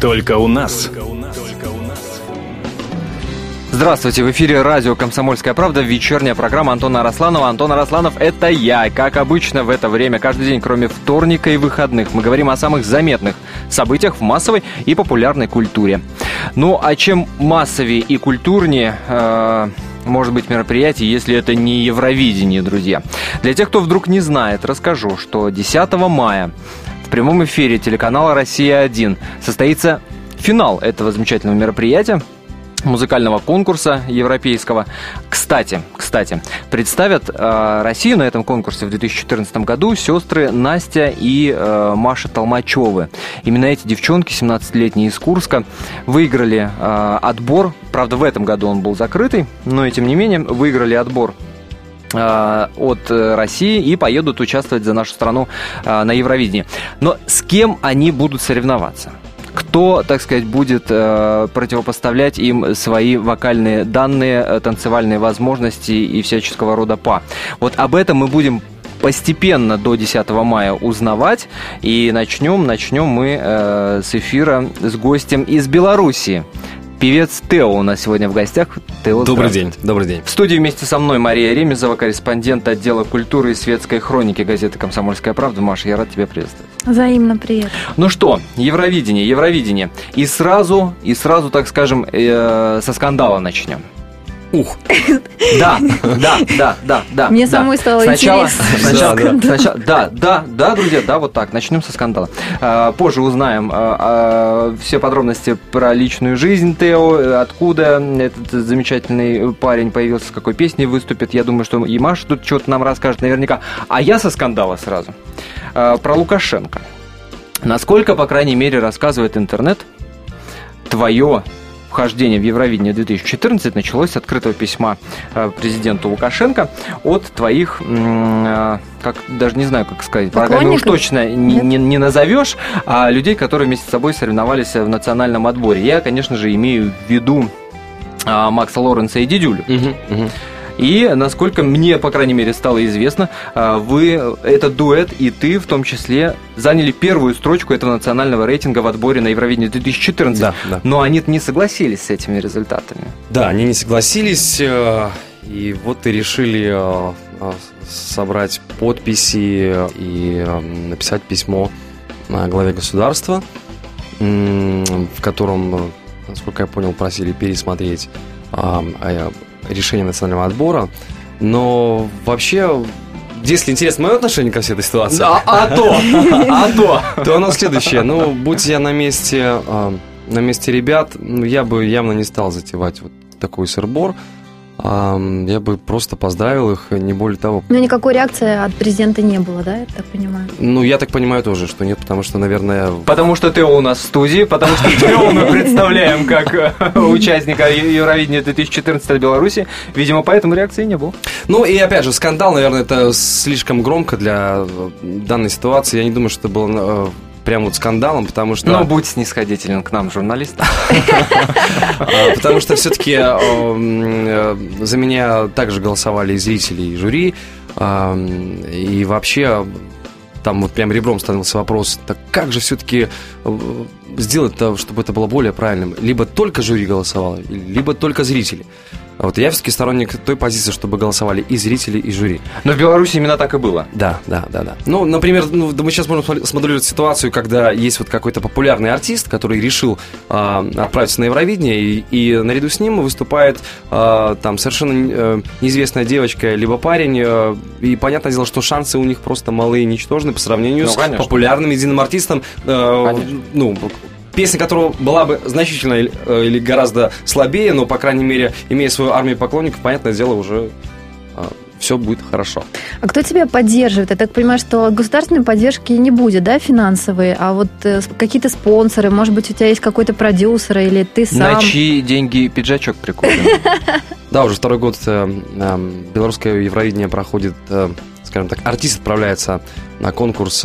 Только у нас. Здравствуйте, в эфире радио «Комсомольская правда», вечерняя программа Антона Арасланова. Антон Арасланов – это я. Как обычно в это время, каждый день, кроме вторника и выходных, мы говорим о самых заметных событиях в массовой и популярной культуре. Ну, а чем массовее и культурнее э, может быть мероприятие, если это не Евровидение, друзья? Для тех, кто вдруг не знает, расскажу, что 10 мая в прямом эфире телеканала «Россия-1» состоится финал этого замечательного мероприятия музыкального конкурса европейского. Кстати, кстати, представят э, Россию на этом конкурсе в 2014 году сестры Настя и э, Маша Толмачевы. Именно эти девчонки, 17-летние из Курска, выиграли э, отбор. Правда, в этом году он был закрытый, но тем не менее выиграли отбор от России и поедут участвовать за нашу страну э, на Евровидении. Но с кем они будут соревноваться? кто, так сказать, будет э, противопоставлять им свои вокальные данные, э, танцевальные возможности и всяческого рода па. Вот об этом мы будем постепенно до 10 мая узнавать. И начнем, начнем мы э, с эфира с гостем из Белоруссии. Певец Тео у нас сегодня в гостях. Тео, добрый день, добрый день. В студии вместе со мной Мария Ремезова, корреспондент отдела культуры и светской хроники газеты «Комсомольская правда». Маша, я рад тебя приветствовать. Взаимно привет. Ну что, Евровидение, Евровидение. И сразу, и сразу, так скажем, э, со скандала начнем. Ух. Да, да, да, да, да. Мне да. самой стало сначала, интересно. Сначала, да, сначала, да, да, да, друзья, да, вот так. Начнем со скандала. А, позже узнаем а, а, все подробности про личную жизнь Тео, откуда этот замечательный парень появился, с какой песней выступит. Я думаю, что и Маша тут что-то нам расскажет наверняка. А я со скандала сразу. Про Лукашенко. Насколько, по крайней мере, рассказывает интернет, твое вхождение в Евровидение 2014 началось с открытого письма э, президенту Лукашенко от твоих, э, как даже не знаю, как сказать, врагами уж точно не, не, не назовешь, а людей, которые вместе с собой соревновались в национальном отборе. Я, конечно же, имею в виду а, Макса Лоренса и Дидюлю. Угу, угу. И, насколько мне, по крайней мере, стало известно, а, вы, этот дуэт и ты в том числе заняли первую строчку этого национального рейтинга в отборе на Евровидение 2014. Да, да. Но они не согласились с этими результатами. Да, они не согласились. Э, и вот и решили э, э, собрать подписи и написать письмо главе государства, в котором, насколько я понял, просили пересмотреть решение национального отбора. Но вообще если интересно мое отношение ко всей этой ситуации, а, а то, а то, то оно следующее. Ну, будь я на месте, а, на месте ребят, ну, я бы явно не стал затевать вот такой сырбор я бы просто поздравил их, не более того. Но никакой реакции от президента не было, да, я так понимаю? Ну, я так понимаю тоже, что нет, потому что, наверное... Потому что ты у нас в студии, потому что Тео мы представляем как э, участника Евровидения 2014 в Беларуси. Видимо, поэтому реакции не было. Ну, и опять же, скандал, наверное, это слишком громко для данной ситуации. Я не думаю, что это было э, прям вот скандалом, потому что... Ну, будь снисходителен к нам, журналистам. Потому что все-таки э, за меня также голосовали и зрители, и жюри. И вообще там вот прям ребром становился вопрос, так как же все-таки э, сделать, чтобы это было более правильным? Либо только жюри голосовало, либо только зрители. А вот я все-таки сторонник той позиции, чтобы голосовали и зрители, и жюри. Но в Беларуси именно так и было. Да, да, да, да. Ну, например, ну, мы сейчас можем смоделировать ситуацию, когда есть вот какой-то популярный артист, который решил э, отправиться на Евровидение, и, и наряду с ним выступает э, там совершенно э, неизвестная девочка, либо парень, э, и понятное дело, что шансы у них просто малые, ничтожные по сравнению ну, с конечно. популярным единым артистом. Э, ну, песня которого была бы значительно э, или гораздо слабее, но, по крайней мере, имея свою армию поклонников, понятное дело, уже а, все будет хорошо. А кто тебя поддерживает? Я так понимаю, что государственной поддержки не будет, да, финансовые, а вот э, какие-то спонсоры, может быть, у тебя есть какой-то продюсер или ты сам? На чьи деньги пиджачок прикуплен? Да, уже второй год э, белорусское Евровидение проходит, скажем так, артист отправляется на конкурс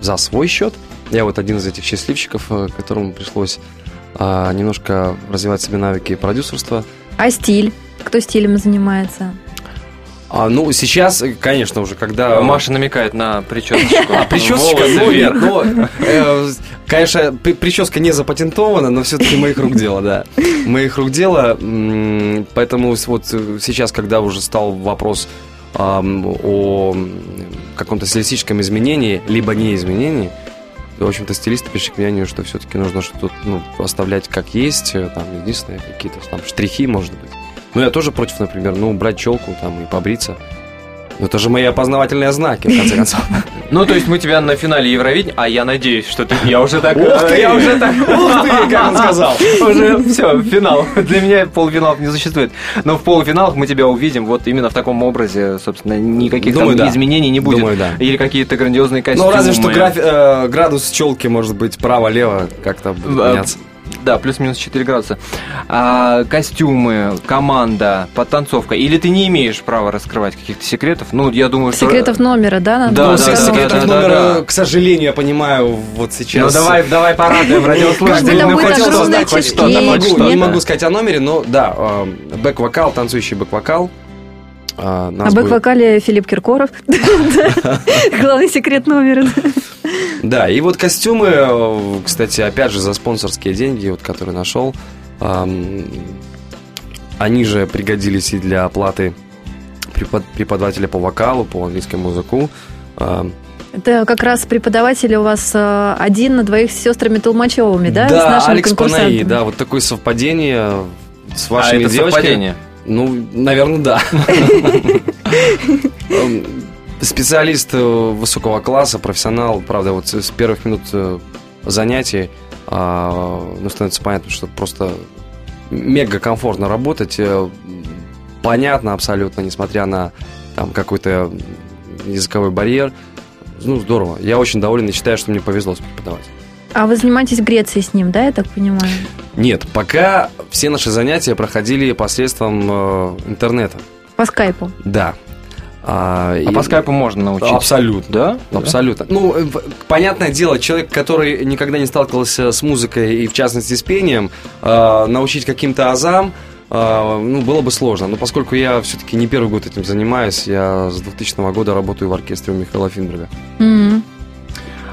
за свой счет – я вот один из этих счастливчиков, э, которому пришлось а, немножко развивать себе навыки продюсерства. А стиль? Кто стилем занимается? А, ну, сейчас, конечно, уже когда... Маша намекает на причесочку. А, причесочка, ну, нет, ну, э, Конечно, при- прическа не запатентована, но все-таки моих рук дело, да. Моих рук дело. Поэтому вот э, сейчас, когда уже стал вопрос ам, о каком-то стилистическом изменении, либо не изменении, в общем-то, стилисты пришли к мнению, что все-таки нужно что-то ну, оставлять как есть, э, там, единственное, какие-то там штрихи, может быть. Ну, я тоже против, например, ну, брать челку там и побриться. Ну, это же мои опознавательные знаки, в конце концов. Ну, то есть мы тебя на финале Евровидения, а я надеюсь, что ты... Я уже так... Ух ты! Я уже так... Ух ты, как он сказал! Уже все, финал. Для меня полуфиналов не существует. Но в полуфиналах мы тебя увидим вот именно в таком образе, собственно, никаких Думаю, там да. изменений не будет. Думаю, да. Или какие-то грандиозные костюмы. Ну, разве что графи- э, градус челки может быть право-лево как-то будет А, меняться. Да, плюс-минус 4 градуса. А, костюмы, команда, подтанцовка. Или ты не имеешь права раскрывать каких-то секретов? Ну, я думаю, что... Секретов номера, да? надо Да, да, да, секретов да, да, номера, да. к сожалению, я понимаю, вот сейчас... Ну, давай, давай порадуем радиослушателей. Ну, будет хоть что-то, хоть что-то, не могу, сказать о номере, но да, э, бэк-вокал, танцующий бэк-вокал. А, А нас будет- бэк-вокале Филипп Киркоров. Главный секрет номера. Да, и вот костюмы, э, кстати, опять же, за спонсорские деньги, вот, которые нашел, они же пригодились и для оплаты препод- преподавателя по вокалу, по английскому языку. Это как раз преподаватель у вас э, один на двоих с сестрами Толмачевыми, да? с Да, нашими Алекс Панаи, да, вот такое совпадение с А вашими это девочками. совпадение. Ну, наверное, да. Эм, Специалист э, высокого класса, профессионал, правда, вот с первых минут э, занятий, а, ну, становится понятно, что просто мега комфортно работать, э, понятно абсолютно, несмотря на там какой-то языковой барьер. Ну, здорово. Я очень доволен и считаю, что мне повезло с преподавателем. А вы занимаетесь в Греции с ним, да, я так понимаю? Нет, пока все наши занятия проходили посредством э, интернета. По скайпу. Да. А, А и- по скайпу можно научиться. Абсолютно. Да? Абсолютно. Ну, э, понятное дело, человек, который никогда не сталкивался с музыкой и, в частности, с пением, э, научить каким-то азам, э, ну, было бы сложно. Но поскольку я все-таки не первый год этим занимаюсь, я с 2000 года работаю в оркестре у Михаила Финберга. Мгм.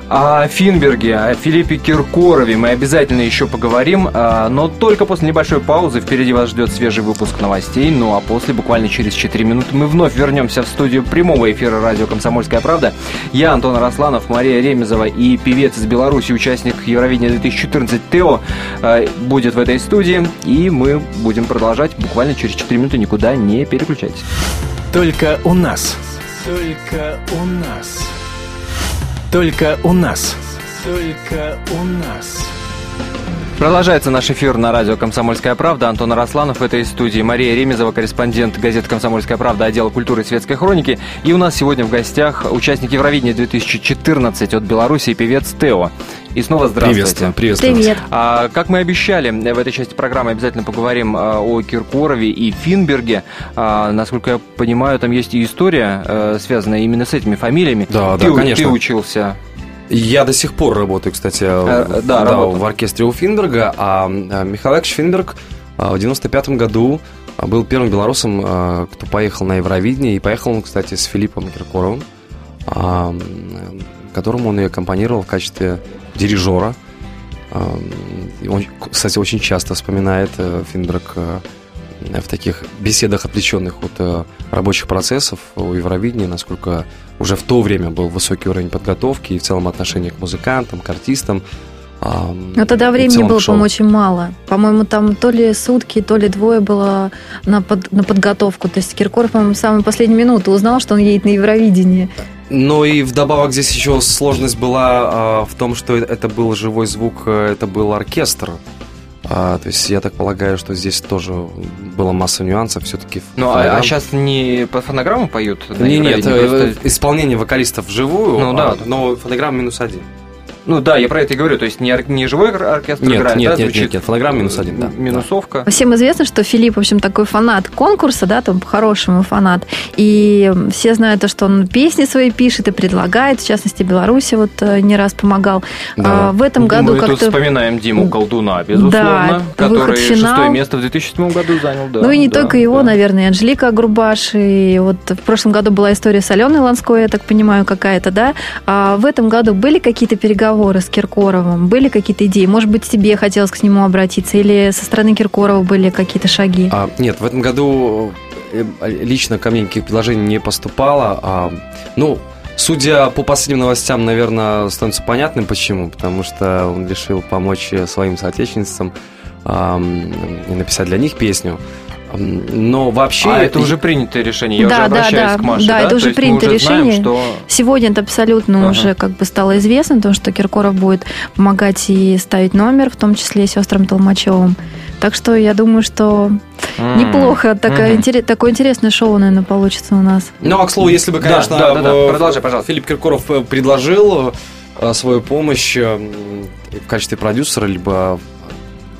О Финберге, о Филиппе Киркорове мы обязательно еще поговорим, а, но только после небольшой паузы. Впереди вас ждет свежий выпуск новостей, ну а после, буквально через 4 минуты, мы вновь вернемся в студию прямого эфира радио «Комсомольская правда». Я, Антон Росланов, Мария Ремезова и певец из Беларуси, участник Евровидения 2014 Тео э, будет в этой студии, и мы будем продолжать буквально через 4 минуты, никуда не переключайтесь. Только у нас. Только у нас. Только у нас. Только у нас. Продолжается наш эфир на радио «Комсомольская правда». Антон Арасланов в этой студии. Мария Ремезова, корреспондент газеты «Комсомольская правда», отдела культуры и светской хроники. И у нас сегодня в гостях участник Евровидения 2014 от Беларуси, певец Тео. И снова здравствуйте. Приветствую. Привет. А, как мы обещали, в этой части программы обязательно поговорим а, о Киркорове и Финберге. А, насколько я понимаю, там есть и история, э, связанная именно с этими фамилиями. Да, ты, да, конечно. Ты учился. Я до сих пор работаю, кстати, Э, да, работал. в оркестре у Финберга, а э, Михаил Яковлевич Финберг э, в 95 году э, был первым белорусом, кто поехал на Евровидение, и поехал он, кстати, с Филиппом Киркоровым, а, которому он и аккомпанировал в качестве дирижера. А, Он, кстати, очень часто вспоминает э, Финберг э, в таких беседах, отвлеченных от э, рабочих процессов у Евровидения, насколько уже в то время был высокий уровень подготовки и в целом отношение к музыкантам, к артистам. Но тогда времени было, шоу. по-моему, очень мало. По-моему, там то ли сутки, то ли двое было на, под- на подготовку. То есть Киркоров, по-моему, в самую последнюю минуту узнал, что он едет на Евровидение. Но и вдобавок здесь еще сложность была а, в том, что это был живой звук, э, это был оркестр. А, то есть я так полагаю, что здесь тоже была масса нюансов все-таки. Ну, а, сейчас не по фонограмму поют? Не, нет, э, просто- исполнение вокалистов вживую, Ну, да. а, но фонограмма минус один. Ну да, я про это и говорю. То есть не, ор- не живой ор- оркестр Нет, играет, нет, да, нет, звучит? нет, нет, фонограмма минус один, да. Минусовка. Всем известно, что Филипп, в общем, такой фанат конкурса, да, там по-хорошему фанат. И все знают то, что он песни свои пишет и предлагает, в частности, Беларуси вот э, не раз помогал. Да. А, в этом году Мы тут как-то... вспоминаем Диму Колдуна, безусловно, Да, который шестое место в 2007 году занял. Да, ну и не да, только его, да. наверное, и Анжелика Грубаш. И вот в прошлом году была история с Аленой Ланской, я так понимаю, какая-то, да. А в этом году были какие-то переговоры разговоры с Киркоровым? Были какие-то идеи? Может быть, тебе хотелось к нему обратиться? Или со стороны Киркорова были какие-то шаги? А, нет, в этом году э, лично ко мне никаких предложений не поступало. А, ну, судя по последним новостям, наверное, становится понятным почему. Потому что он решил помочь своим соотечественницам а, написать для них песню. Но вообще... А это уже принятое решение, я да, уже обращаюсь да, к Маше, да? да? это уже есть принятое уже знаем, решение. что... Сегодня это абсолютно Ага. уже как бы стало известно, то, что Киркоров будет помогать и ставить номер, в том числе сестрам Толмачевым. Так что я думаю, что М. неплохо. Такая, Мгм. интерес- такое интересное шоу, наверное, получится у нас. Ну, а к слову, если бы, Да, конечно, да, да, да. э, Продолжай, пожалуйста. Филипп Киркоров э, предложил э, свою помощь в качестве продюсера, либо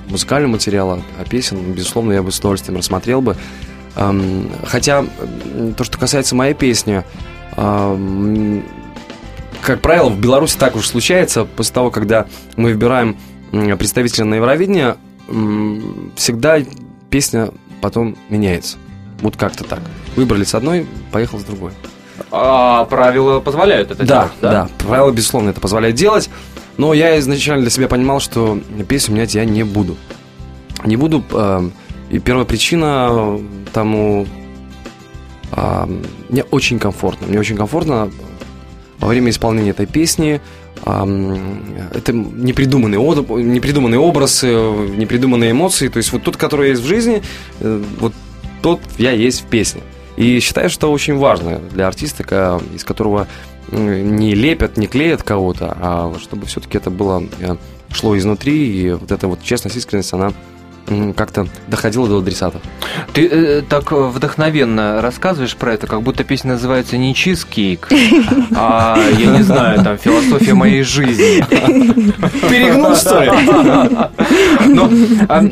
музыкального материала, а песен, безусловно, я бы с удовольствием рассмотрел бы. Хотя, то, что касается моей песни, как правило, в Беларуси так уж случается, после того, когда мы выбираем представителя на Евровидение, всегда песня потом меняется. Вот как-то так. Выбрали с одной, поехал с другой. А правила позволяют это Да, делать, да, правила, безусловно, это позволяет делать. Но я изначально для себя понимал, что песню менять я не буду. Не буду. э, и первая причина тому... э, мне очень комфортно. Мне очень комфортно во время исполнения этой песни. э, это непридуманный, од- непридуманный образ, э, непридуманные эмоции. То есть вот тот, который есть в жизни, э, вот тот я есть в песне. И считаю, что очень важно для артиста, из которого не лепят, не клеят кого-то, а чтобы все-таки это было э, шло изнутри, и вот эта вот честность, искренность, она как-то доходила до адресатов. Ты э, так вдохновенно рассказываешь про это, как будто песня называется не чизкейк, а, я не знаю, там, философия моей жизни. Перегнул, что ли? Ну, а,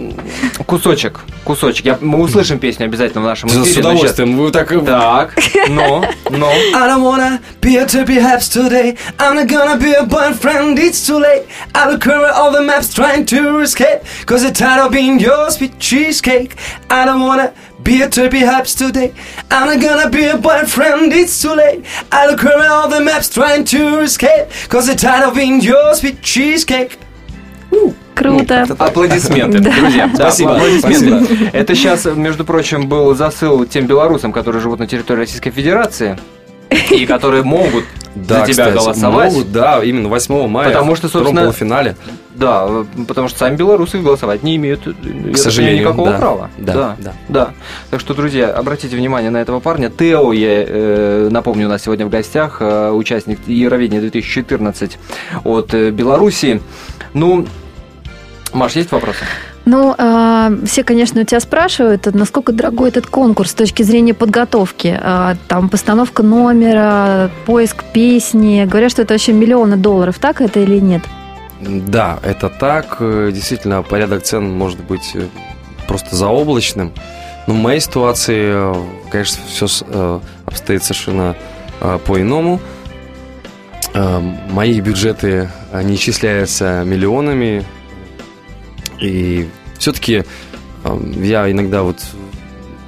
кусочек, кусочек. Я- мы услышим песню обязательно в нашем С эфире. но щас- удовольствием. Вы так... Так, но, но. I don't wanna be a to perhaps today. I'm not gonna be a boyfriend, it's too late. I look around all the maps trying to escape. Cause I'm tired of being your sweet cheesecake. I don't wanna be a to perhaps today. I'm not gonna be a boyfriend, it's too late. I look around all the maps trying to escape. Cause I'm tired of being your sweet cheesecake. Круто. Аплодисменты, Да. друзья. Да, Спасибо, аплодисменты. Это сейчас, между прочим, был засыл тем белорусам, которые живут на территории Российской Федерации и которые могут Да, за тебя кстати, голосовать. могут, да, именно 8 мая. Потому что, в собственно, полуфинале. Да, потому что сами белорусы голосовать не имеют, э, так сожалению, никакого да. права. Да, да, да. да. Так что, друзья, обратите внимание на этого парня. Тео, я э, напомню, у нас сегодня в гостях, э, участник Евровидения 2014 от э, Беларуси. Ну, Маш, есть вопросы? Ну, а, все, конечно, у тебя спрашивают, насколько дорогой этот конкурс с точки зрения подготовки. А, Там постановка номера, поиск песни. Говорят, что это вообще миллионы долларов. Так это или нет? Да, это так. Э, Действительно, порядок цен может быть э, просто заоблачным. Но в моей ситуации, э, конечно, все обстоит совершенно по-иному. Мои бюджеты не исчисляются миллионами. И все-таки я иногда вот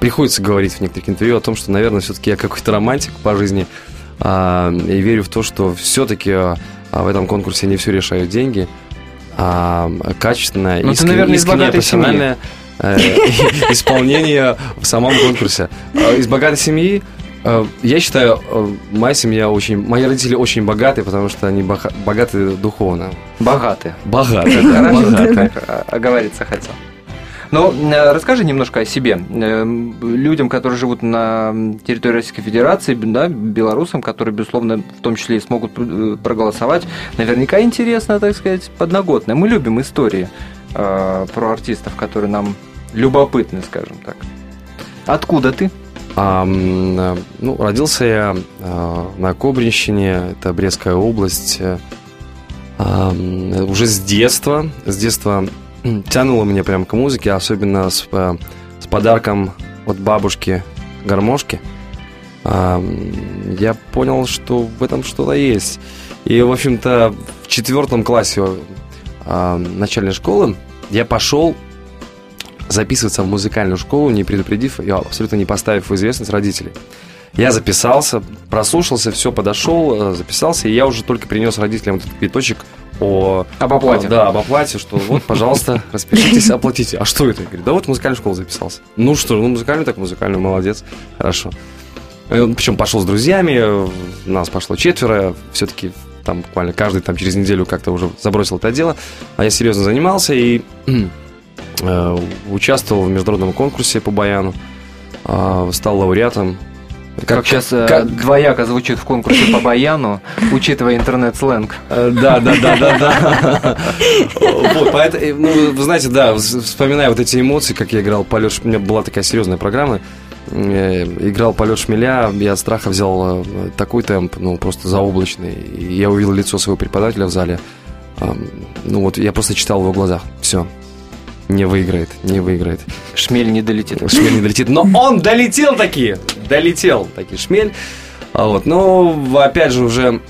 приходится говорить в некоторых интервью о том, что, наверное, все-таки я какой-то романтик по жизни. а, И верю в то, что все-таки в этом конкурсе не все решают деньги, а качественное, Ну, ты, наверное, искреннее, профессиональное э, исполнение в самом конкурсе. Из богатой семьи я считаю, э, моя семья очень... Мои родители очень богаты, потому что они бога- богаты духовно. Богатые. Богаты, да, Хорошо, богаты. а- оговориться хотел. Ну, э, расскажи немножко о себе. Э, Людям, которые живут на территории Российской Федерации, да, белорусам, которые, безусловно, в том числе и смогут э, проголосовать, наверняка интересно, так сказать, подноготное. Мы любим истории э, про артистов, которые нам любопытны, скажем так. Откуда ты? А, ну, родился я э, на Кобринщине, это Брестская область. А, уже с детства, с детства тянуло меня прям к музыке, особенно с, э, с подарком от бабушки гармошки. А, я понял, что в этом что-то есть. И, в общем-то, в четвертом классе а, начальной школы я пошел записываться в музыкальную школу, не предупредив, и абсолютно не поставив в известность родителей. Я записался, прослушался, все, подошел, э, записался, и я уже только принес родителям этот квиточек о... Об оплате. Да, об оплате, что вот, пожалуйста, распишитесь, оплатите. А что это? Я говорю, да вот в музыкальную школу записался. Ну что, ну музыкальную, так музыкальную, молодец, хорошо. Причем пошел с друзьями, э, нас пошло четверо, все-таки там буквально каждый там через неделю как-то уже забросил это дело, а я серьезно занимался и э, участвовал в международном конкурсе по баяну, э, стал лауреатом. Как, как сейчас э, как... двояко звучит в конкурсе по баяну, учитывая интернет-сленг. Э, да, да, да, да, да. Вот, поэтому, ну, вы знаете, да, вспоминая вот эти эмоции, как я играл полет, у меня была такая серьезная программа, Э, играл полет шмеля, я от страха взял э, такой темп, ну, просто заоблачный. И я увидел лицо своего преподавателя в зале. Ну, вот я просто читал в его глазах. Все. Не выиграет, не выиграет. Шмель не долетит. Шмель не долетит. Но он долетел таки! Долетел таки шмель. А вот, но, опять же, уже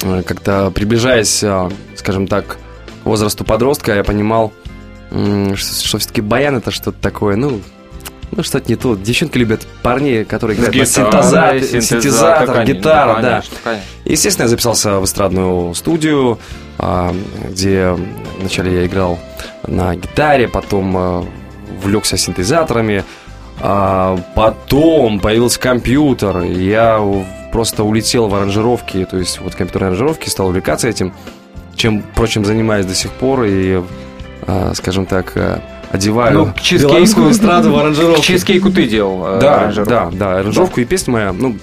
как-то приближаясь, а, скажем так, к возрасту подростка, я понимал, что, что все-таки баян это что-то такое, ну, ну, что-то не то. Девчонки любят парней, которые играют на синтезатор, синтезатор, гитара, да. Конечно. Естественно, я записался в эстрадную студию, а, где вначале я играл на гитаре, потом а, влекся синтезаторами, а потом появился компьютер, я просто улетел в аранжировки, то есть вот компьютерные аранжировки, стал увлекаться этим, чем, впрочем, занимаюсь до сих пор, и, скажем так, одеваю. Ну, белорусскую эстраду в аранжировку. Чизкейку ты делал э, Да, да, да, аранжировку и песня моя, ну,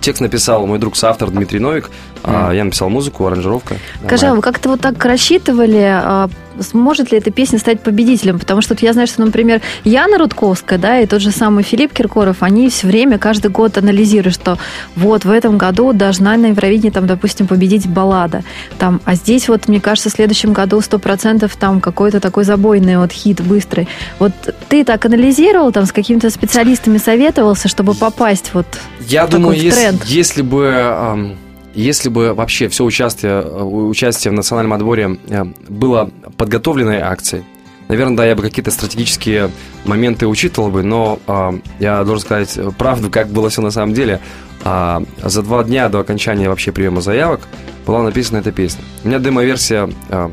Текст написал мой друг соавтор Дмитрий Новик, mm. я написал музыку, аранжировка. Скажи, а вы как-то вот так рассчитывали, а, сможет ли эта песня стать победителем? Потому что вот я знаю, что, например, Яна Рудковская, да, и тот же самый Филипп Киркоров, они все время, каждый год анализируют, что вот в этом году должна на Евровидении, там, допустим, победить баллада. Там, а здесь вот, мне кажется, в следующем году 100% там какой-то такой забойный вот хит быстрый. Вот ты так анализировал, там, с какими-то специалистами советовался, чтобы попасть вот я в думаю, такой если, тренд? если бы если бы вообще все участие, э, участие в национальном отборе э, было подготовленной акцией, наверное, да, я бы какие-то стратегические моменты учитывал бы, но э, я должен сказать правду, как было все на самом деле. Э, за два дня до окончания вообще приема заявок была написана эта песня. У меня демо-версия э,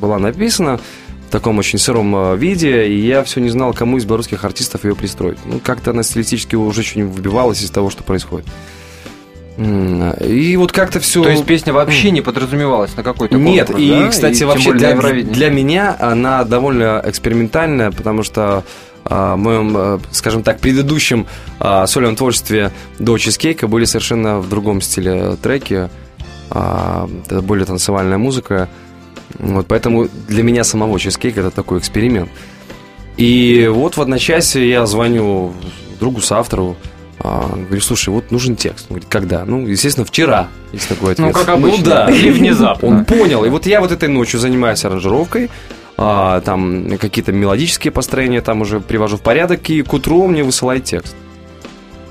была написана в таком очень сыром э, виде, и я все не знал, кому из белорусских артистов ее пристроить. Ну, как-то она стилистически уже очень выбивалась из того, что происходит. И вот как-то все. То есть песня вообще не подразумевалась на какой-то Нет, и, да? кстати, и вообще для, для меня она довольно экспериментальная, потому что а, в моем, э, скажем так, предыдущем а, сольном творчестве до чизкейка были совершенно в другом стиле треки. А, это более танцевальная музыка. Вот поэтому для меня самого чизкейк это такой эксперимент. И вот в одночасье я звоню другу с автору, а, говорю, слушай, вот нужен текст. Он говорит, когда? Ну, естественно, вчера, есть такой ответ. Ну, как обычно. Ну, да. Или внезапно. Он понял. И вот я вот этой ночью занимаюсь аранжировкой, а, там какие-то мелодические построения там уже привожу в порядок, и к утру мне высылает текст.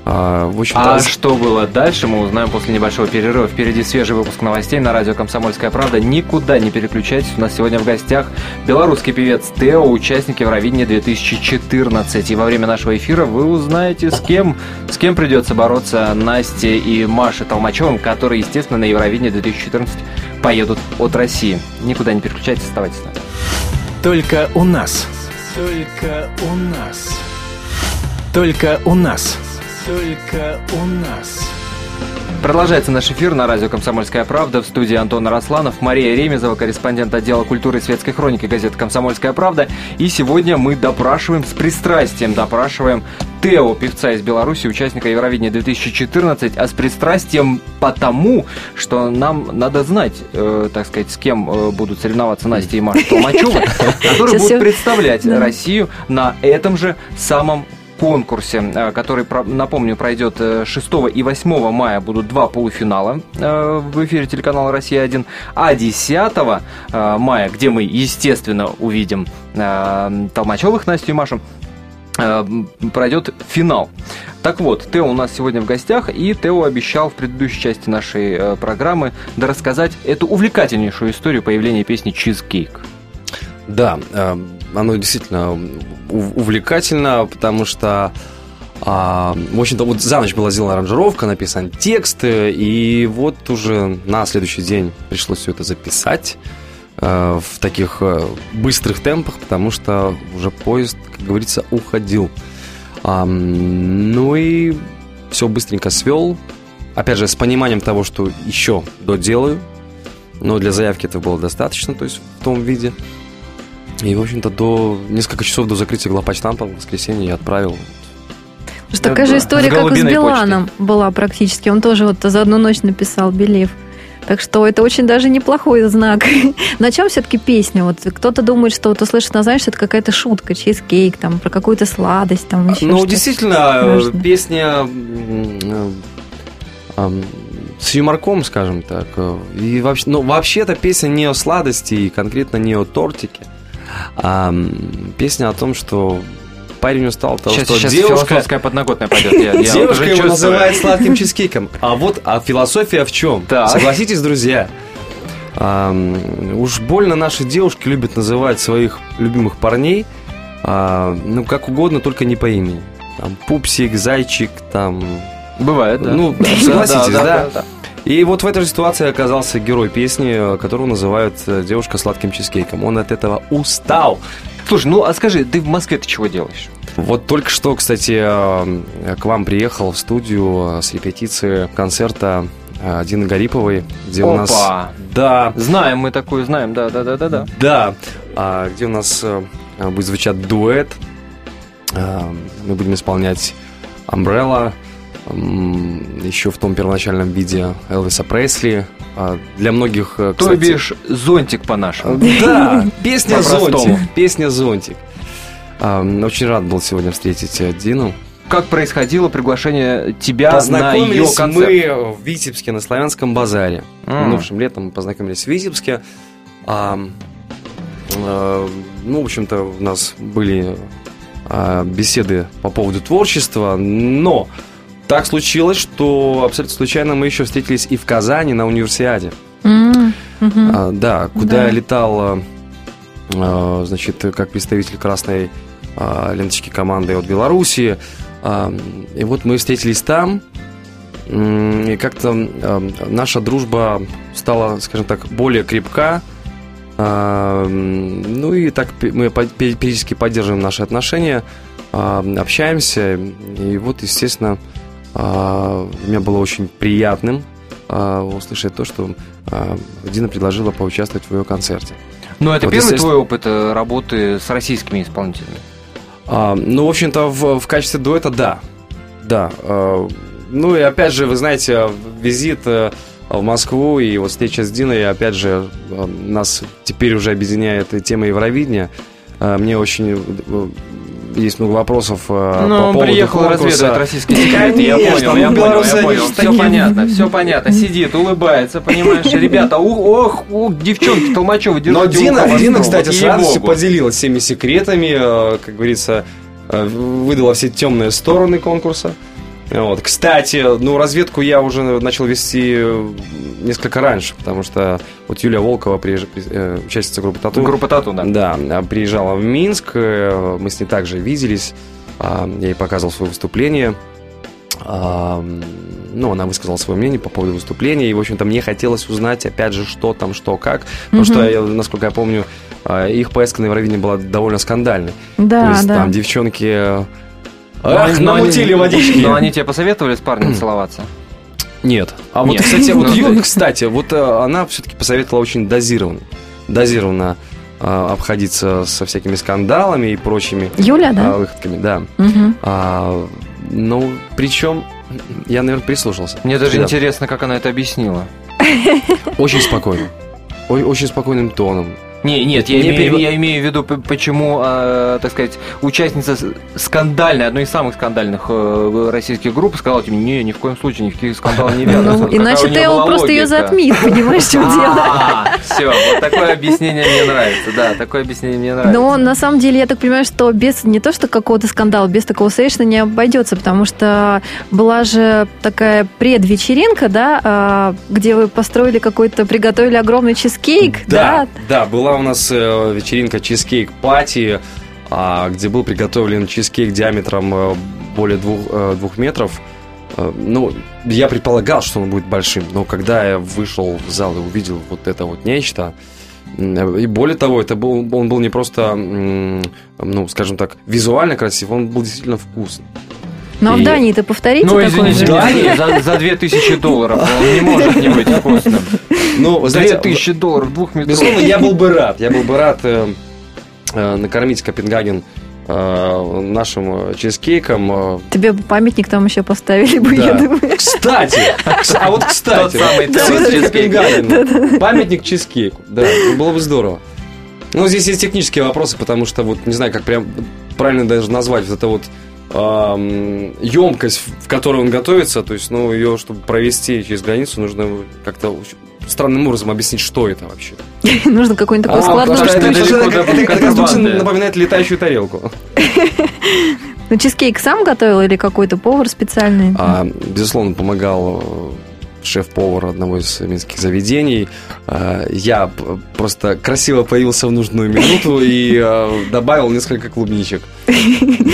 А, в общем а что было дальше, мы узнаем после небольшого перерыва. Впереди свежий выпуск новостей на радио «Комсомольская правда». Никуда не переключайтесь. У нас сегодня в гостях белорусский певец Тео, участник Евровидения 2014. И во время нашего эфира вы узнаете, с кем, с кем придется бороться Насте и Маше Толмачевым, которые, естественно, на Евровидение 2014 поедут от России. Никуда не переключайтесь, оставайтесь с нами. Только у нас. Только у нас. Только у нас. Только у нас. Продолжается наш эфир на радио «Комсомольская правда» в студии Антон Росланов, Мария Ремезова, корреспондент отдела культуры и светской хроники газеты «Комсомольская правда». И сегодня мы допрашиваем с пристрастием, допрашиваем Тео, певца из Беларуси, участника Евровидения 2014, а с пристрастием потому, что нам надо знать, э, так сказать, с кем э, будут соревноваться Настя и Маша Толмачева, которые будут представлять Россию на этом же самом конкурсе, э, который, напомню, пройдет 6 э, и 8 мая, будут два полуфинала э, в эфире телеканала «Россия-1», а 10 мая, где мы, естественно, увидим Толмачевых, Настю и Машу, пройдет финал. Так вот, Тео у нас сегодня в гостях, и Тео обещал в предыдущей части нашей программы да рассказать эту увлекательнейшую историю появления песни «Чизкейк». Да, оно действительно увлекательно, потому что А, в общем-то, вот за ночь была сделана аранжировка, написан текст, и вот уже на следующий день пришлось все это записать э, в таких э, быстрых темпах, потому что уже поезд, как говорится, уходил. А, ну и все быстренько свел. Опять же, с пониманием того, что еще доделаю. Но для заявки это было достаточно, то есть в том виде. И, в общем-то, до несколько часов до закрытия главпочтампа в воскресенье я отправил. Потому что такая же история, С как и с Биланом была практически. Он тоже вот за одну ночь написал «Белив». Так что это очень даже неплохой знак. На чем все-таки песня? Вот кто-то думает, что вот услышит название, что это какая-то шутка, чизкейк, там, про какую-то сладость, там, еще Ну, что-то. действительно, Важно. песня э, с юморком, скажем так. И вообще, ну, вообще-то песня не о сладости и конкретно не о тортике. А песня о том, что парень устал от того, Сейчас, что сейчас девушка, философская подноготная пойдет. Я, я девушка его чувствую. называет сладким чизкейком. А вот а философия в чем? Так. Согласитесь, друзья. Ам, уж больно наши девушки любят называть своих любимых парней, а, ну, как угодно, только не по имени. Там, пупсик, зайчик, там... Бывает, да. Ну, согласитесь, да? И вот в этой же ситуации оказался герой песни, которого называют э, девушка сладким чизкейком. Он от этого устал. Слушай, ну а скажи, ты в Москве ты чего делаешь? Вот только что, кстати, э, к вам приехал в студию э, с репетиции концерта Дины Гариповой, где у нас... Опа! Да, Знаем мы такую, знаем, да, да, да, да, да. да, а, где у нас будет звучать дуэт. А, Мы будем исполнять Umbrella, еще в том первоначальном виде Элвиса Пресли. А, Для многих, э, То кстати... бишь зонтик по-нашему. Да, песня. «Зонтик». Песня «Зонтик». Очень рад был сегодня встретить э, Дину. Как происходило приглашение тебя на ее концерт? мы в Витебске на Славянском базаре. М. Минувшим летом мы познакомились в Витебске. А, э, ну, в общем-то, у нас были а, беседы по поводу творчества, но так случилось, что абсолютно случайно мы еще встретились и в Казани на универсиаде. Мгм. А, да, куда Да. я летал, а, значит, как представитель красной а, ленточки команды от Белоруссии. А, И вот мы встретились там, и как-то а, наша дружба стала, скажем так, более крепка. А, Ну и так мы периодически поддерживаем наши отношения, а, общаемся. И вот, естественно, мне было очень приятным а, услышать то, что а, Дина предложила поучаствовать в ее концерте. Ну, это Вот, первый естественно- твой опыт э, работы с российскими исполнителями. А, ну, в общем-то, в, в качестве дуэта, да. Да. а, ну и опять же, вы знаете, визит э, в Москву и вот встреча с Диной, опять же, э, нас теперь уже объединяет тема Евровидения. А, Мне очень есть много вопросов э, по Ну, он поводу приехал конкурса. разведывать российские секреты, я понял, я понял, я понял. Все понятно, все понятно. Сидит, улыбается, понимаешь, ребята, ох, девчонки Толмачевы, Но держите Дина, ухо Дина, востро, кстати, с радостью поделилась всеми секретами, э, как говорится, э, выдала все темные стороны конкурса. Вот. Кстати, ну, разведку я уже начал вести несколько раньше, потому что вот Юлия Волкова, приезж- при- э, участница группы Тату, Группа Тату, да. да, приезжала в Минск, э, мы с ней также виделись, а, я ей показывал свое выступление. А, Ну, она высказала свое мнение по поводу выступления, и, в общем-то, мне хотелось узнать, опять же, что там, что, как, потому Мгм. что, я, насколько я помню, а, их поездка на Евровидение была довольно скандальной. То Да, есть да. там девчонки... э, Но Ах, они- но они- намутили водички. Но они тебе посоветовали с парнем целоваться? Нет. А вот, Нет. кстати, вот Ну, Ю- то есть- кстати, вот э, она все-таки посоветовала очень дозированно. Дозированно а, обходиться со всякими скандалами и прочими Юля, а, да? выходками, да. Мгм. А, ну, причем я, наверное, прислушался. Мне даже Да. интересно, как она это объяснила. Очень спокойно. Ой, очень спокойным тоном. Не, нет, я, Не имею, перев- я имею в виду, почему, э, так сказать, участница скандальной, одной из самых скандальных э, российских групп сказала тебе, не, ни в коем случае, ни в какие скандалы не вяжутся. Ну, иначе Тео просто ее затмит, понимаешь, в чем дело? Все, вот такое объяснение мне нравится, да, такое объяснение мне нравится. Но на самом деле я так понимаю, что без не то что какого-то скандала, без такого совершенно не обойдется, потому что была же такая предвечеринка, да, а, где вы построили какой-то, приготовили огромный чизкейк, да? да, была у нас э, вечеринка чизкейк пати, а, где был приготовлен чизкейк диаметром э, более двух, э, двух метров. Ну, я предполагал, что он будет большим, но когда я вышел в зал и увидел вот это вот нечто, и более того, это был, он был не просто, ну, скажем так, визуально красив, он был действительно вкусный. Ну а в Дании-то повторите Ну, такой извините, же? Дани, за, за 2000 долларов он не может не быть вкусным. Ну, знаете, 2000 долларов, двухметровый. Безусловно, я был бы рад. Я был бы рад э, э, накормить Копенгаген э, нашим чизкейком. Тебе бы памятник там еще поставили бы, я Да. думаю. Кстати, кс- а вот кстати, Тот самый памятник чизкейку. Да, было бы здорово. Ну, здесь есть технические вопросы, потому что вот не знаю, как прям правильно даже назвать вот это вот емкость, в которой он готовится, то есть, ну, ее, чтобы провести через границу, нужно как-то странным образом объяснить, что это вообще. Нужно какую-нибудь такую А, что это- напоминает летающую тарелку. Ну, чизкейк сам готовил или какой-то повар специальный? А, безусловно, помогал э, шеф-повар одного из минских заведений. А, Я просто красиво появился в нужную минуту и э, добавил несколько клубничек.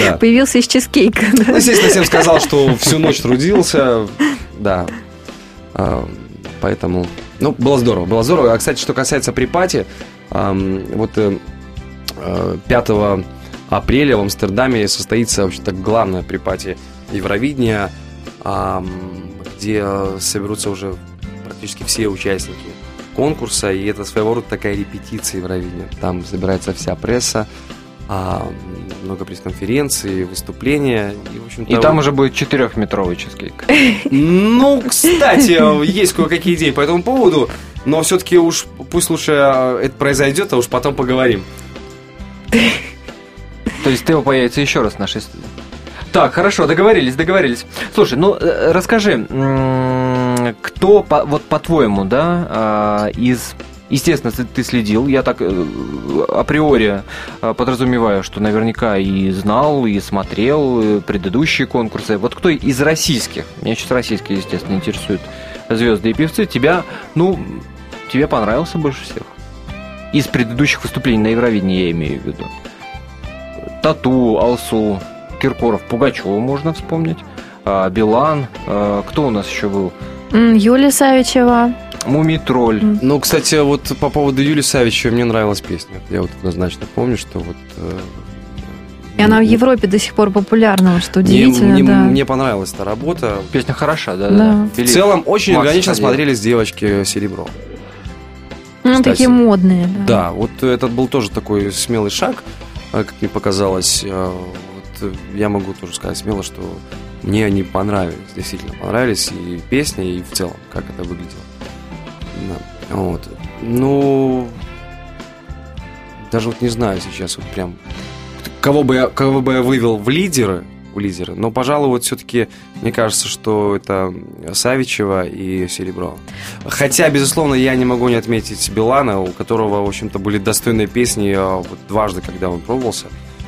Да. Появился из чизкейка. да? Ну, естественно, всем сказал, что всю ночь трудился. Да. А, Поэтому, ну, было здорово, было здорово. А, кстати, что касается припати, вот э, э, 5 апреля в Амстердаме состоится вообще-то главная припати Евровидения, где э, соберутся уже практически все участники конкурса, и это своего рода такая репетиция Евровидения. Там собирается вся пресса, а, много пресс-конференций, выступления. И, в И там уже будет четырехметровый чизкейк. ну, кстати, есть кое-какие идеи по этому поводу, но все-таки уж пусть лучше э, это произойдет, а уж потом поговорим. То есть Тео появится еще раз в нашей студии. Так, хорошо, договорились, договорились. Слушай, ну э, расскажи, кто, по- вот по-твоему, да, а, из... Естественно, ты, следил, я так э, априори э, подразумеваю, что наверняка и знал, и смотрел предыдущие конкурсы. Вот кто из российских, меня сейчас российские, естественно, интересуют звезды и певцы, тебя, ну, тебе понравился больше всех? Из предыдущих выступлений на Евровидении, я имею в виду. Тату, Алсу, Киркоров, Пугачева можно вспомнить, а, Билан, а, кто у нас еще был? Юлия Савичева. Мумий Тролль. Ну, кстати, вот по поводу Юли Савичевой мне нравилась песня. Я вот однозначно помню, что вот... э, И она в Европе до сих пор популярна, что удивительно, мне- да. мне понравилась эта работа. Песня хороша, да? Да. В целом, очень Макс органично Фадеев. смотрелись девочки серебро. Ну, кстати. такие модные, да. Да, вот этот был тоже такой смелый шаг, э, как мне показалось. Я могу тоже сказать смело, что мне они понравились, действительно понравились и песня, и в целом, как это выглядело. Да, Вот. Ну, даже вот не знаю сейчас вот прям, кого бы я, кого бы я вывел в лидеры, в лидеры, но, пожалуй, вот все-таки мне кажется, что это Савичева и Серебро. Хотя, безусловно, я не могу не отметить Билана, у которого, в общем-то, были достойные песни а, вот дважды, когда он пробовался.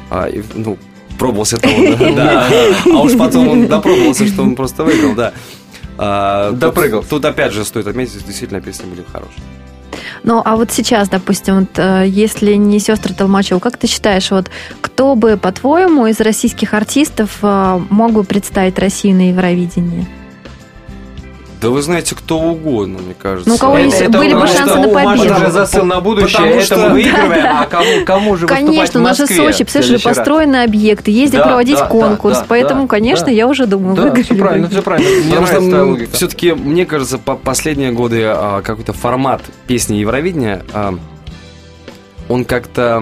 А, и, ну, пробовался-то он, да. А уж потом он допробовался, что он просто выиграл, да. А, Допрыгал. Тут опять же стоит отметить, действительно песни были хорошие. Ну, а вот сейчас, допустим, вот, э, если не сестры Толмачева, как ты считаешь, вот кто бы, по-твоему, из российских артистов э, мог бы представить Россию на Евровидении? Да вы знаете, кто угодно, мне кажется. Ну, у кого есть- были бы потому шансы что на победу. уже засыл на будущее, Потому это что- мы выигрываем, Да, да. а кому, кому же выступать Конечно, в у нас же Москве Сочи, в представляешь, следующий раз? построенный объект, ездят Да, проводить да, конкурс, да, да, поэтому, да, конечно, да. я уже думаю, Да, выиграли все правильно, все правильно. Мне Потому что все-таки, мне кажется, по последние годы а, какой-то формат песни Евровидения, а, он как-то,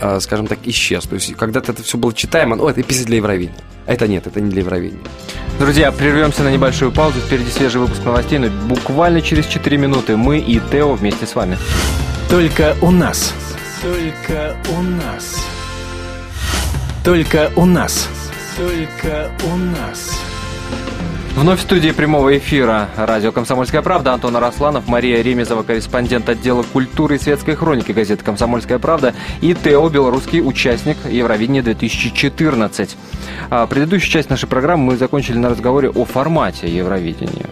а, скажем так, исчез. То есть когда-то это все было читаемо, ну, это песня для Евровидения. Это нет, это не для Евровидения. Друзья, прервемся на небольшую паузу. Впереди свежий выпуск новостей, но буквально через 4 минуты мы и Тео вместе с вами. Только у нас. Только у нас. Только у нас. Только у нас. Вновь в студии прямого эфира радио «Комсомольская правда» Антон Арасланов, Мария Ремезова, корреспондент отдела культуры и светской хроники газеты «Комсомольская правда» и Тео, белорусский участник Евровидения 2014. А предыдущую часть нашей программы мы закончили на разговоре о формате Евровидения.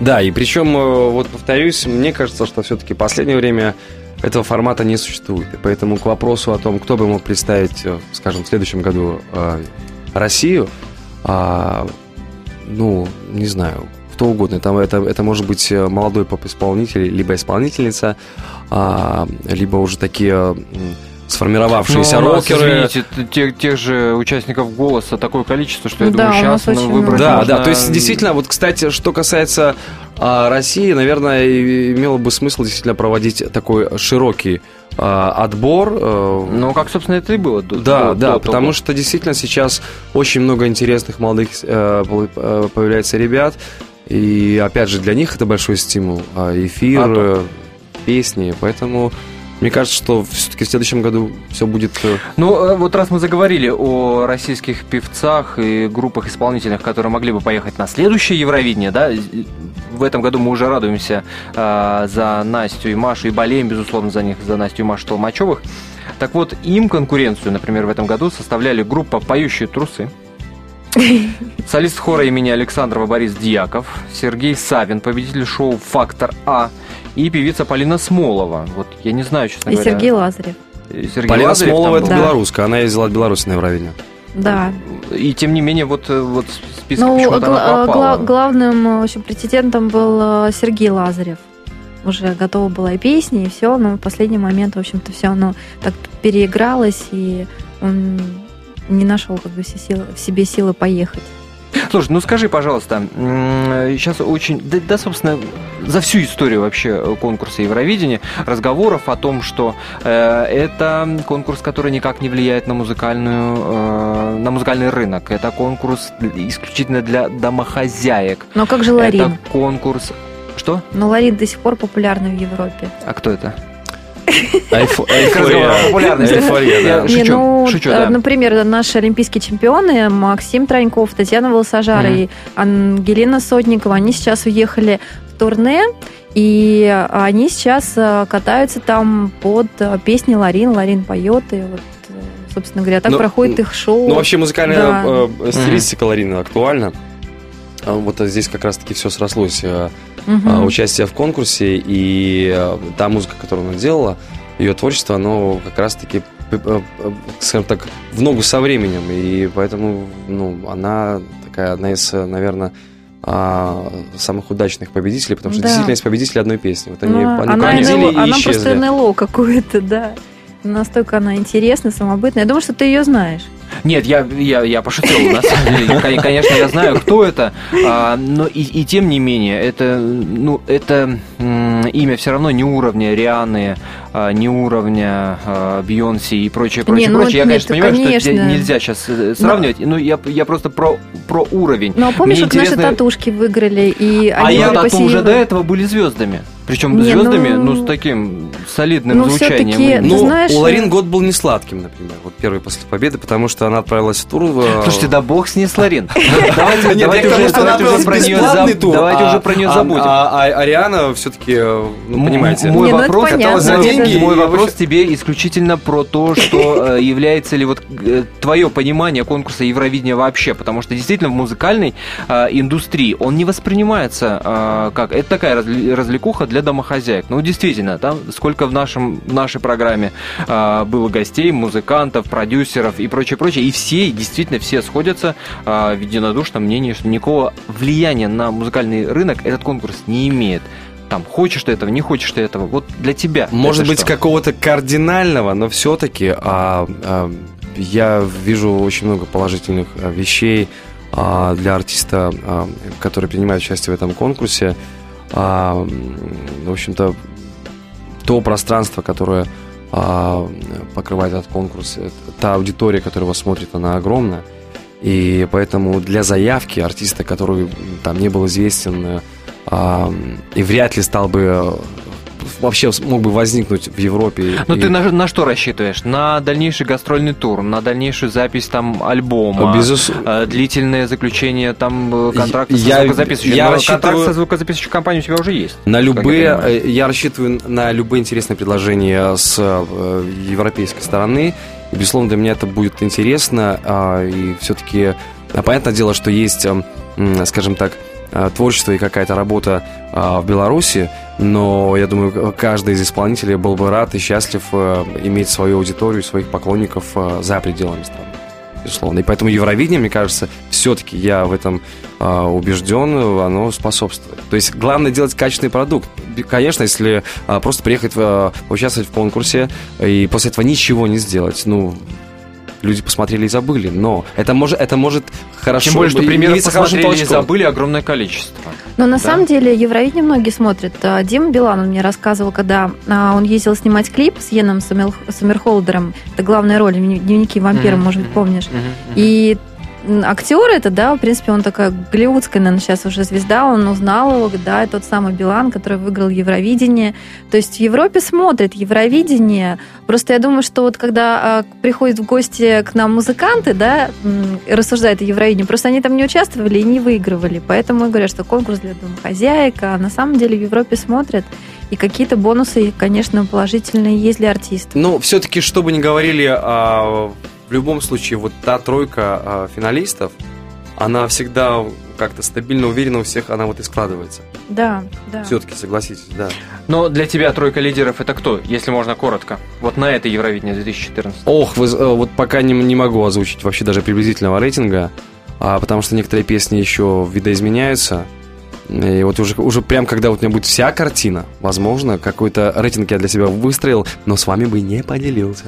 Да, и причем, э, вот повторюсь, мне кажется, что все-таки последнее время этого формата не существует. И поэтому к вопросу о том, кто бы мог представить, э, скажем, в следующем году э, Россию, а, ну, не знаю, кто угодно. Там это, это может быть э, молодой поп-исполнитель, либо исполнительница, а, либо уже такие сформировавшиеся Ну, рокеры. извините, тех, тех же участников голоса такое количество, что я Да, думаю, сейчас очень выбрать Да, можно- да, то есть действительно, вот, кстати, что касается а, России, наверное, имело бы смысл действительно проводить такой широкий а, отбор. э, Ну, как, собственно, это и было. до- Да, до- да, до потому того. что действительно сейчас очень много интересных молодых э, появляется ребят, и опять же для них это большой стимул, а, эфир, А то. песни, поэтому мне кажется, что все-таки в следующем году все будет. э, Ну, э, вот раз мы заговорили о российских певцах и группах исполнительных, которые могли бы поехать на следующее Евровидение, да, в этом году мы уже радуемся э, за Настю и Машу, и болеем, безусловно, за них, за Настю и Машу Толмачевых. Так вот, им конкуренцию, например, в этом году составляли группа «Поющие трусы», солист хора имени Александрова Борис Дьяков, Сергей Савин, победитель шоу «Фактор А», и певица Полина Смолова. Вот я не знаю, честно И говоря. Сергей Лазарев. э, Сергей Полина Лазарев Смолова там это. Да. белоруска, она ездила от Беларуси на Евровидение. Да. И тем не менее, вот, э, вот список Ну, почему-то гла- она пропала. гла- главным э, в общем, претендентом был э, Сергей Лазарев. Уже готова была и песня, и все, но в последний момент, в общем-то, все оно так переигралось, и он не нашел как бы все силы, в себе силы поехать. Слушай, ну скажи, пожалуйста, сейчас очень, да, да, собственно, за всю историю вообще конкурса Евровидения разговоров о том, что э, это конкурс, который никак не влияет на музыкальную, э, на музыкальный рынок. Это конкурс исключительно для домохозяек. Но как же Ларин? Это конкурс. Что? Но Ларин до сих пор популярный в Европе. А кто это? Ну, шучу, э. Например, наши олимпийские чемпионы Максим Троньков, Татьяна Волосожара Мгм. и Ангелина Сотникова, они сейчас уехали в турне, и они сейчас э, катаются там под э, песни Ларин. Ларин поет, и вот, собственно говоря, так Ну, проходит их шоу. Ну, вообще музыкальная Да. э, стилистика Ларины актуальна. А Вот здесь как раз-таки все срослось. А, участие в конкурсе, и э, та музыка, которую она делала, ее творчество, оно как раз-таки, э, э, скажем так, в ногу со временем, и поэтому, ну, она такая одна из, наверное, самых удачных победителей, потому что Да. действительно есть победители одной песни. Вот они, Ну, они она, победили НЛО, и она исчезли. просто НЛО какое-то, да. Настолько она интересная, самобытная. Я думаю, что ты ее знаешь. Нет, я, я, я пошутил, на самом деле. Кон- Конечно, я знаю, кто это, а, но и, и тем не менее, это, ну, это имя все равно не уровня Рианы, а, не уровня а, Бейонсе и прочее, прочее, Не, ну прочее. Я, нет, конечно, понимаю, что конечно. это нельзя сейчас сравнивать, но я, я просто про, про уровень. Ну, а помнишь, Мне как наши интересно- татушки выиграли, и А они я были тату уже до этого были звездами. Причем Не, звездами, ну- ну, с таким солидным Ну, звучанием. Ну, знаешь, у Ларин э, год был не сладким, например, вот первый после победы, потому что она отправилась в тур. э, Слушайте, да бог с ней с Ларин. Давайте, уже, про нее бесплатный заб- тур, давайте а- уже про нее а- забудем. А а Ариана все-таки, ну, М- понимаете. Мой ну это вопрос, за деньги мой вопрос тебе исключительно про то, что э, является ли вот э, твое понимание конкурса Евровидения вообще, потому что действительно в музыкальной э, индустрии он не воспринимается э, как это такая развлекуха для домохозяек. Ну действительно, там сколько в нашем в нашей программе э, было гостей, музыкантов, продюсеров и прочее, прочее, и все действительно все сходятся э, в единодушном мнении, что никакого влияния на музыкальный рынок этот конкурс не имеет. Там, хочешь ты этого, не хочешь ты этого. Вот для тебя. Может быть, какого-то кардинального, но все-таки я вижу очень много положительных а, вещей а, для артиста, а, который принимает участие в этом конкурсе. А, в общем-то, то пространство, которое а, покрывает этот конкурс, это- та аудитория, которая его смотрит, она огромная. И поэтому для заявки артиста, который там не был известен э, а, и вряд ли стал бы э, вообще мог бы возникнуть в Европе. Ну и- ты на, на что рассчитываешь? На дальнейший гастрольный тур, на дальнейшую запись там альбома, Безус- э, длительное заключение там э, контракта Я- со звукозаписывающей. я Но рассчитываю- контракт со звукозаписывающей компанией у тебя уже есть. На любые, я э, я рассчитываю на любые интересные предложения с европейской стороны. И, безусловно, для меня это будет интересно. а, И все-таки, понятное дело, что есть, э, м, скажем так, творчество и какая-то работа а, в Беларуси, но я думаю, каждый из исполнителей был бы рад и счастлив э, иметь свою аудиторию, своих поклонников э, за пределами страны. безусловно. И поэтому Евровидение, мне кажется, все-таки я в этом а, убежден, оно способствует. То есть главное делать качественный продукт. Конечно, если а, просто приехать, а, участвовать в конкурсе и после этого ничего не сделать, ну, люди посмотрели и забыли, но это может, это может хорошо... Тем более, что хорошим посмотрели и забыли огромное количество. Но на Да. самом деле Евровидение многие смотрят. А, Дима Билан, он мне рассказывал, когда а, он ездил снимать клип с Йеном Сомерхолдером, это главная роль в «Дневники вампира», Мгм, может быть, помнишь. Мгм. И актер это, да, в принципе, он такая голливудская, наверное, сейчас уже звезда, он узнал его, да, тот самый Билан, который выиграл Евровидение. То есть в Европе смотрят Евровидение. Просто я думаю, что вот когда а, приходят в гости к нам музыканты, да, рассуждают о Евровидении, просто они там не участвовали и не выигрывали. Поэтому и говорят, что конкурс для домохозяек, а на самом деле в Европе смотрят. И какие-то бонусы, конечно, положительные есть для артистов. Ну, все-таки, что бы ни говорили, а, в любом случае, вот та тройка а, финалистов, она всегда как-то стабильно уверена у всех, она вот и складывается. Да, да. Все-таки, согласитесь, да. Но для тебя тройка лидеров это кто, если можно коротко? Вот на это Евровидение 2014. Ох, вы, э, вот пока не, не могу озвучить вообще даже приблизительного рейтинга, а, потому что некоторые песни еще видоизменяются. И вот уже, уже прям когда вот у меня будет вся картина, возможно, какой-то рейтинг я для себя выстроил, но с вами бы не поделился.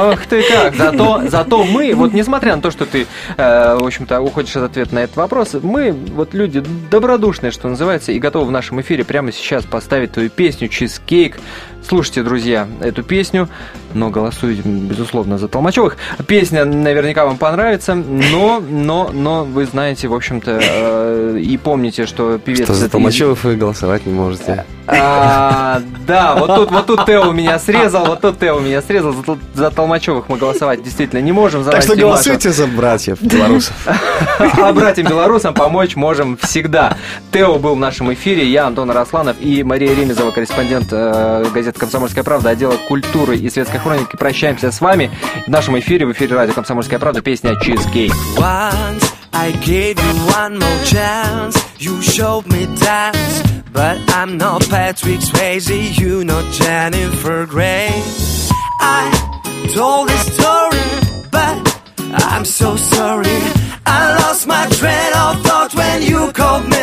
Ох ты как! Зато, зато мы, вот несмотря на то, что ты, э, в общем-то, уходишь от ответа на этот вопрос, мы, вот люди добродушные, что называется, и готовы в нашем эфире прямо сейчас поставить твою песню «Чизкейк». Слушайте, друзья, эту песню, но голосуйте, безусловно, за Толмачевых. Песня наверняка вам понравится, но, но, но вы знаете, в общем-то, э, и помните, что певец... Что за Толмачевых вы голосовать не можете. а, да, вот тут, вот тут Тео меня срезал, вот тут Тео меня срезал. За, за Толмачевых мы голосовать действительно не можем. За Так что Машу. голосуйте за братьев белорусов. А братьям белорусам помочь можем всегда. Тео был в нашем эфире, я Антон Арасланов и Мария Ремезова, корреспондент э, газеты «Комсомольская правда», отдела культуры и светской хроники. Прощаемся с вами. В нашем эфире, в эфире радио «Комсомольская правда» песня «Чизкейк». I gave you one more chance. You showed me dance, but I'm not Patrick Swayze. You not Jennifer Grey. I told this story, but I'm so sorry. I lost my train of thought when you called me